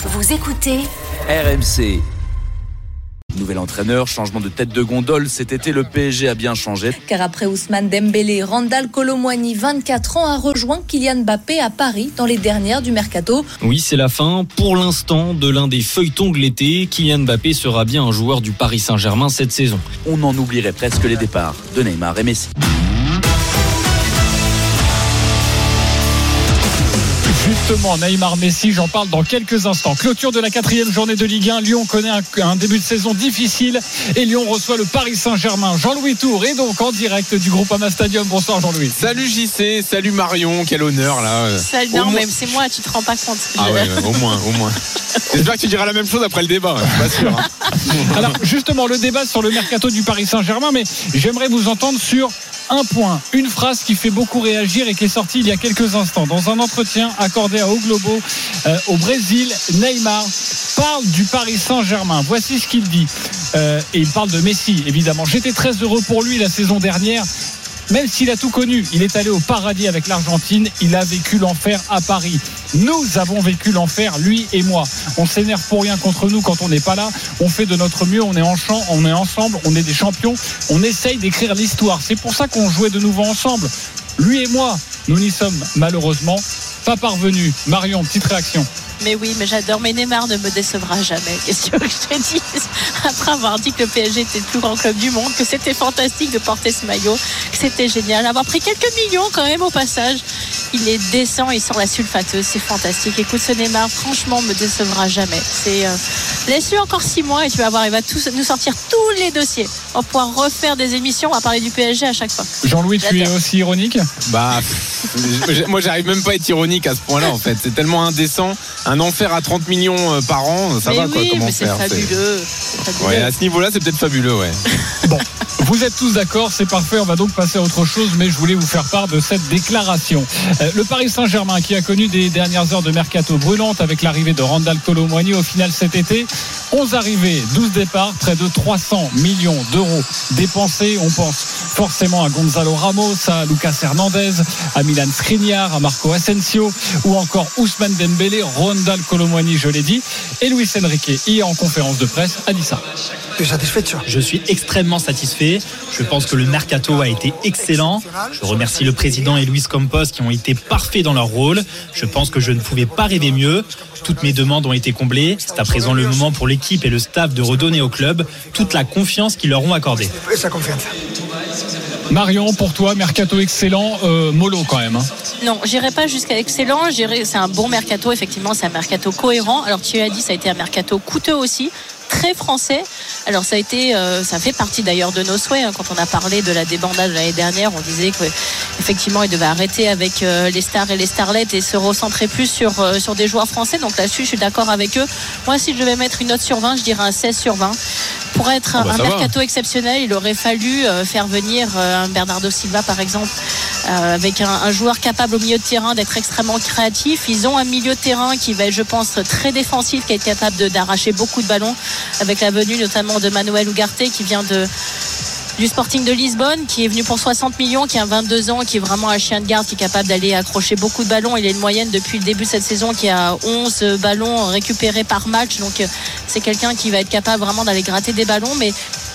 Vous écoutez RMC. Nouvel entraîneur, changement de tête de gondole. Cet été, le PSG a bien changé. Car après Ousmane Dembélé, Randall Colomwani, 24 ans, a rejoint Kylian Mbappé à Paris dans les dernières du mercato. Oui, c'est la fin, pour l'instant, de l'un des feuilletons de l'été. Kylian Mbappé sera bien un joueur du Paris Saint-Germain cette saison. On en oublierait presque les départs de Neymar et Messi. Justement, Neymar Messi, j'en parle dans quelques instants. Clôture de la quatrième journée de Ligue 1. Lyon connaît un, un début de saison difficile et Lyon reçoit le Paris Saint-Germain. Jean-Louis Tour est donc en direct du groupe Ama Stadium. Bonsoir Jean-Louis. Salut JC, salut Marion, quel honneur là. Salut, non, moins- mais c'est moi, tu te rends pas compte. Ah ouais, ouais, au moins, au moins. J'espère que tu diras la même chose après le débat, je suis pas sûr. hein. Alors justement, le débat sur le mercato du Paris Saint-Germain, mais j'aimerais vous entendre sur un point, une phrase qui fait beaucoup réagir et qui est sortie il y a quelques instants. Dans un entretien accordé à O Globo euh, au Brésil, Neymar parle du Paris Saint-Germain. Voici ce qu'il dit. Euh, et il parle de Messi, évidemment. J'étais très heureux pour lui la saison dernière. Même s'il a tout connu, il est allé au paradis avec l'Argentine, il a vécu l'enfer à Paris. Nous avons vécu l'enfer, lui et moi. On s'énerve pour rien contre nous quand on n'est pas là. On fait de notre mieux, on est en champ, on est ensemble, on est des champions. On essaye d'écrire l'histoire. C'est pour ça qu'on jouait de nouveau ensemble. Lui et moi, nous n'y sommes malheureusement pas parvenus. Marion, petite réaction. Mais oui, mais j'adore. Mais Neymar ne me décevra jamais. Qu'est-ce que je te dise Après avoir dit que le PSG était le plus grand club du monde, que c'était fantastique de porter ce maillot, que c'était génial, avoir pris quelques millions quand même au passage. Il est décent, il sort la sulfateuse, c'est fantastique. Écoute, ce Neymar, franchement, me décevra jamais. C'est euh, laisse-lui encore six mois et tu vas voir, il va tous nous sortir tous les dossiers. On va pouvoir refaire des émissions, on va parler du PSG à chaque fois. Jean-Louis, tu es aussi ironique Bah, moi j'arrive même pas à être ironique à ce point-là en fait. C'est tellement indécent. Un enfer à 30 millions euh, par an, ça mais va quoi, comment mais c'est faire c'est- fabuleux. C'est fabuleux. Ouais, à ce niveau-là, c'est peut-être fabuleux, ouais. Bon, vous êtes tous d'accord, c'est parfait. On va donc passer à autre chose, mais je voulais vous faire part de cette déclaration. Euh, le Paris Saint-Germain, qui a connu des dernières heures de mercato brûlantes avec l'arrivée de Randall Colomwani au final cet été, 11 arrivées, 12 départs, près de 300 millions d'euros dépensés. On pense forcément à Gonzalo Ramos, à Lucas Hernandez, à Milan Skriniar, à Marco Asensio, ou encore Ousmane Dembélé, Randall Colomwani, je l'ai dit, et Luis Enrique, hier en conférence de presse, a dit ça? Je suis extrêmement satisfait. Je pense que le mercato a été excellent. Je remercie le président et Luis Campos qui ont été parfaits dans leur rôle. Je pense que je ne pouvais pas rêver mieux. Toutes mes demandes ont été comblées. C'est à présent le moment pour l'équipe et le staff de redonner au club toute la confiance qu'ils leur ont accordée. Marion, pour toi, mercato excellent, euh, mollo quand même. hein. Non, j'irai pas jusqu'à excellent. C'est un bon mercato. Effectivement, c'est un mercato cohérent. Alors, tu as dit, ça a été un mercato coûteux aussi. Très français. Alors ça a été, euh, ça fait partie d'ailleurs de nos souhaits. hein. Quand on a parlé de la débandade de l'année dernière, on disait que effectivement, il devait arrêter avec euh, les stars et les starlettes et se recentrer plus sur euh, sur des joueurs français. Donc là-dessus, je suis d'accord avec eux. Moi, si je devais mettre une note sur 20, je dirais un 16 sur 20. Pour être Ah bah, un va. mercato exceptionnel, il aurait fallu euh, faire venir euh, un Bernardo Silva, par exemple, euh, avec un, un joueur capable au milieu de terrain d'être extrêmement créatif. Ils ont un milieu de terrain qui va être, je pense, très défensif, qui est capable d'arracher beaucoup de ballons, avec la venue notamment de Manuel Ugarte qui vient de du Sporting de Lisbonne, qui est venu pour 60 millions, qui a 22 ans, qui est vraiment un chien de garde, qui est capable d'aller accrocher beaucoup de ballons. Il a une moyenne depuis le début de cette saison qui a 11 ballons récupérés par match. Donc euh, c'est quelqu'un qui va être capable vraiment d'aller gratter des ballons. Mais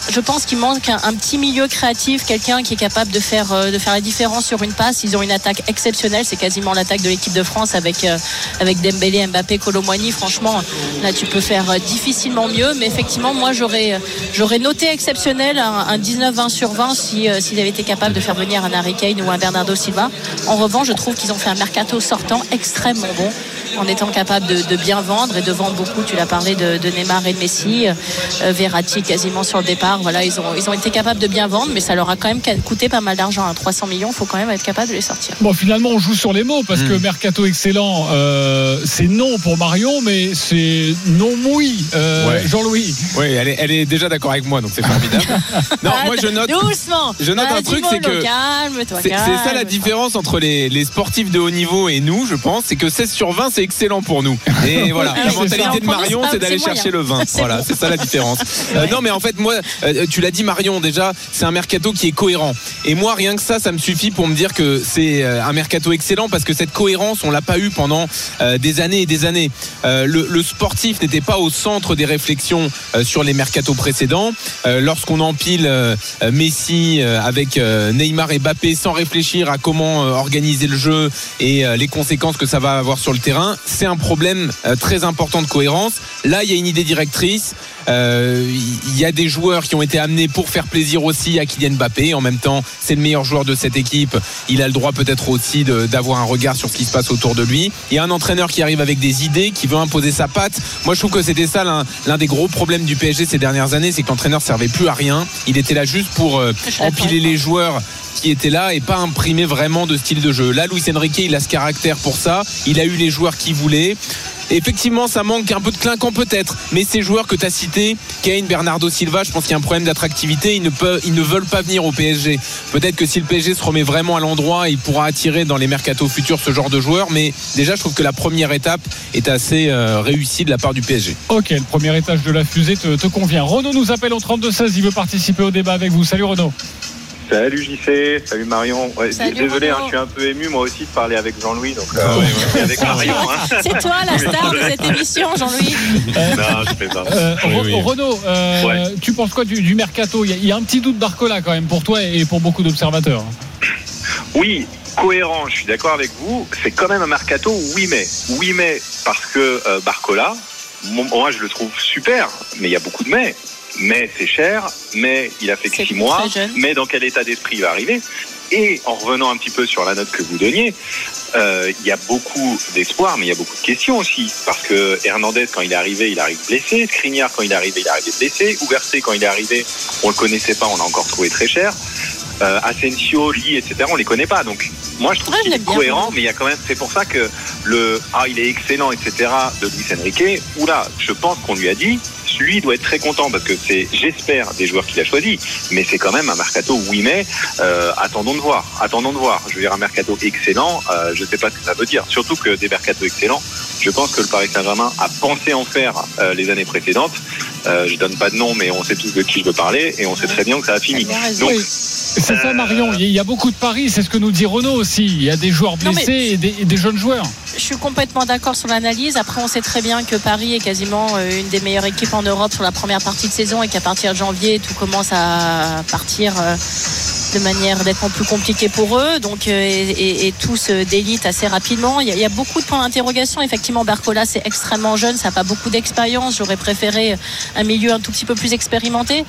je pense qu'il manque un, petit milieu créatif, quelqu'un qui est capable de faire, euh, de faire la différence sur une passe. Ils ont une attaque exceptionnelle, c'est quasiment l'attaque de l'équipe de France avec, euh, avec Dembélé, Mbappé, Colomboigny. Franchement, là tu peux faire euh, difficilement mieux. Mais effectivement, moi j'aurais, euh, j'aurais noté exceptionnel un, un 19-20 sur 20 si, euh, s'ils avaient été capables de faire venir un Harry Kane ou un Bernardo Silva. En revanche, je trouve qu'ils ont fait un mercato sortant extrêmement bon en étant capable de, de bien vendre et de vendre beaucoup. Tu l'as parlé de, de Neymar et de Messi, Verratti quasiment sur le départ. Voilà, ils ont, ils ont été capables de bien vendre, mais ça leur a quand même coûté pas mal d'argent. hein. 300 millions, il faut quand même être capable de les sortir. Bon, finalement, on joue sur les mots parce que mercato excellent, euh, c'est non pour Marion, mais c'est non mouille. Euh, Ouais. Jean-Louis. Oui, elle est, elle est déjà d'accord avec moi, donc c'est formidable. non, moi je note. Doucement je note un truc, c'est que C'est c'est ça la différence entre les, les sportifs de haut niveau et nous, je pense, c'est que 16 sur 20, c'est excellent pour nous. Et voilà, Ah, la mentalité ça. de Marion, Ah, c'est d'aller chercher le 20. C'est Voilà, c'est ça la différence. Euh, non, mais en fait, moi, euh, tu l'as dit Marion déjà, c'est un mercato qui est cohérent. Et moi, rien que ça, ça me suffit pour me dire que c'est euh, un mercato excellent parce que cette cohérence, on l'a pas eu pendant euh, des années et des années. Le, le sportif n'était pas au centre des réflexions sur les mercatos précédents. Lorsqu'on empile Messi avec Neymar et Mbappé sans réfléchir à comment organiser le jeu et les conséquences que ça va avoir sur le terrain, c'est un problème très important de cohérence. Là, il y a une idée directrice. Euh, Il y a des joueurs qui ont été amenés pour faire plaisir aussi à Kylian Mbappé. En même temps, c'est le meilleur joueur de cette équipe. Il a le droit peut-être aussi d'avoir un regard sur ce qui se passe autour de lui. Il y a un entraîneur qui arrive avec des idées, qui veut imposer sa patte. Moi, je trouve que c'était ça l'un des gros problèmes du PSG ces dernières années, c'est que l'entraîneur servait plus à rien. Il était là juste pour euh, empiler les joueurs qui étaient là et pas imprimer vraiment de style de jeu. Là, Luis Enrique, il a ce caractère pour ça. Il a eu les joueurs qu'il voulait. Effectivement, ça manque un peu de clinquant peut-être, mais ces joueurs que tu as cités, Kane, Bernardo Silva, je pense qu'il y a un problème d'attractivité. Ils ne, veulent pas venir au PSG. Peut-être que si le PSG se remet vraiment à l'endroit, il pourra attirer dans les mercatos futurs ce genre de joueurs. Mais déjà, je trouve que la première étape est assez euh, réussie de la part du PSG. Ok, le premier étage de la fusée te, te convient. Renaud nous appelle au 32-16, il veut participer au débat avec vous. Salut Renaud. Salut JC, salut Marion. Ouais, Salut, désolé, hein, je suis un peu ému moi aussi de parler avec Jean-Louis, donc euh, et avec Marion. Hein. C'est toi la star de cette émission, Jean-Louis. non, je fais pas. Euh, Oui, Re- oui. Renaud, euh, Ouais. tu penses quoi du, du mercato? Il y, a, il y a un petit doute d'Arcola quand même pour toi et pour beaucoup d'observateurs. Oui, cohérent, je suis d'accord avec vous. C'est quand même un mercato, oui mais. Oui mais parce que euh, Barcola, moi je le trouve super, mais il y a beaucoup de mais. Mais c'est cher, mais il a fait que six mois, mais dans quel état d'esprit il va arriver? Et en revenant un petit peu sur la note que vous donniez, euh, il y a beaucoup d'espoir, mais il y a beaucoup de questions aussi. Parce que Hernandez, quand il est arrivé, il arrive blessé. Skriniar, quand il est arrivé, il est arrivé blessé. Ouversé, quand il est arrivé, on le connaissait pas, on l'a encore trouvé très cher. Euh, Asensio, Lee, etc., on les connaît pas. Donc, moi, je trouve Ah, qu'il est bien, cohérent, mais il y a quand même, c'est pour ça que le, ah, il est excellent, etc., de Luis Enrique, oula, je pense qu'on lui a dit, lui doit être très content parce que c'est, j'espère, des joueurs qu'il a choisis, mais c'est quand même un mercato, oui, mais, euh, attendons de voir, attendons de voir. Je veux dire, un mercato excellent, euh, je sais pas ce que ça veut dire. Surtout que des mercatos excellents, je pense que le Paris Saint-Germain a pensé en faire euh, les années précédentes. Euh, je donne pas de nom, mais on sait tous de qui je veux parler et on sait très bien que ça a fini. Donc, Oui. C'est ça Marion, il y a- il y a beaucoup de paris, c'est ce que nous dit Renaud aussi. Il y a des joueurs mais- blessés et, des, et des jeunes joueurs. Je suis complètement d'accord sur l'analyse. Après, on sait très bien que Paris est quasiment euh, une des meilleures équipes en Europe sur la première partie de saison et qu'à partir de janvier, tout commence à partir euh, de manière nettement plus compliquée pour eux. Donc, euh, et, et- et tout se délite assez rapidement. Il y, a, il y a beaucoup de points d'interrogation. Effectivement, Barcola, c'est extrêmement jeune. Ça n'a pas beaucoup d'expérience. J'aurais préféré un milieu un tout petit peu plus expérimenté.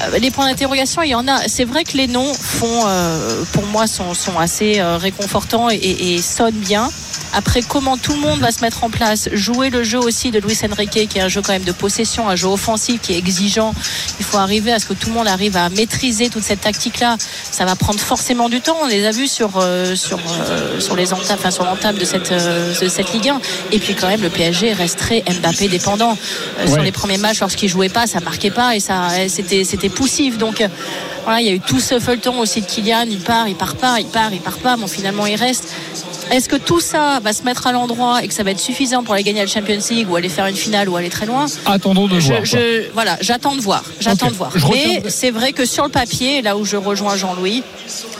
Euh, les points d'interrogation, il y en a. C'est vrai que les noms font, euh, pour moi, sont, sont assez réconfortants et- et sonnent bien. Après, comment tout le monde va se mettre en place, jouer le jeu aussi de Luis Enrique, qui est un jeu quand même de possession, un jeu offensif qui est exigeant. Il faut arriver à ce que tout le monde arrive à maîtriser toute cette tactique-là. Ça va prendre forcément du temps. On les a vus sur euh, sur euh, sur les entames, enfin sur l'entame de cette euh, de cette Ligue 1. Et puis quand même, le PSG reste très Mbappé dépendant. Sur les premiers matchs, lorsqu'il jouait pas, ça marquait pas et ça c'était c'était poussif. Donc voilà, il y a eu tout ce feuilleton aussi de Kylian. Il part, il part pas, il part, il part pas. Bon, finalement, il reste. Est-ce que tout ça va se mettre à l'endroit et que ça va être suffisant pour aller gagner la Champions League ou aller faire une finale ou aller très loin? Attendons de je, voir. je- voilà, j'attends de voir. J'attends de voir. Je Mais c'est vrai que sur le papier, là où je rejoins Jean-Louis,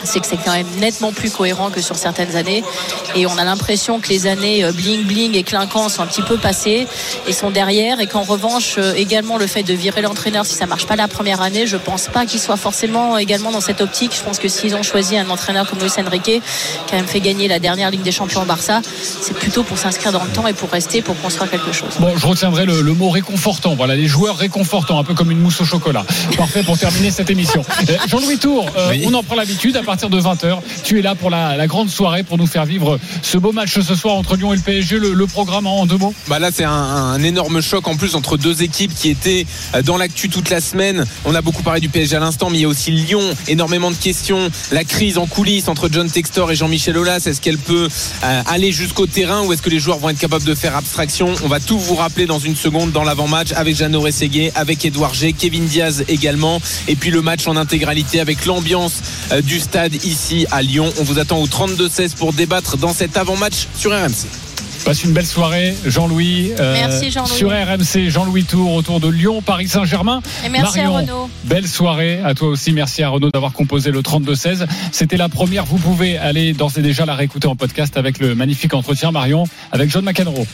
c'est que c'est quand même nettement plus cohérent que sur certaines années. Et on a l'impression que les années euh, bling bling et clinquant sont un petit peu passées et sont derrière. Et qu'en revanche, euh, également le fait de virer l'entraîneur si ça marche pas la première année, je pense pas qu'il soit forcément également dans cette optique. Je pense que s'ils ont choisi un entraîneur comme Luis Enrique, qui a quand même fait gagner la dernière Ligue des Champions au Barça, c'est plutôt pour s'inscrire dans le temps et pour rester, pour construire quelque chose. Bon, je retiendrai le, le mot réconfortant. Voilà, les joueurs réconfortants, un peu comme une mousse au chocolat. Parfait pour terminer cette émission. Euh, Jean-Louis Tour, euh, Oui. on en prend l'habitude à partir de 20h. Tu es là pour la, la grande soirée pour nous faire vivre ce beau match ce soir entre Lyon et le PSG. Le, le programme en deux mots Bah là, c'est un, un énorme choc en plus entre deux équipes qui étaient euh, dans l'actu toute la semaine. On a beaucoup parlé du PSG à l'instant, mais il y a aussi Lyon. Énormément de questions. La crise en coulisses entre John Textor et Jean-Michel Aulas. Est-ce qu'elle peut euh, aller jusqu'au terrain ou est-ce que les joueurs vont être capables de faire abstraction On va tout vous rappeler dans une seconde dans l'avant-match avec Jeannot Rességuier, avec Edouard G, Kevin Diaz également. Et puis le match en intégralité avec l'ambiance euh, du stade ici à Lyon. On vous attend au 32-16 pour débattre dans cet avant-match sur RMC. Passe une belle soirée, Jean-Louis. euh, Merci, Jean-Louis. Sur RMC, Jean-Louis Tour autour de Lyon, Paris Saint-Germain. Et merci Marion, à Renaud. Belle soirée à toi aussi. Merci à Renaud d'avoir composé le 32-16. C'était la première. Vous pouvez aller d'ores et déjà la réécouter en podcast avec le magnifique entretien Marion avec John McEnroe.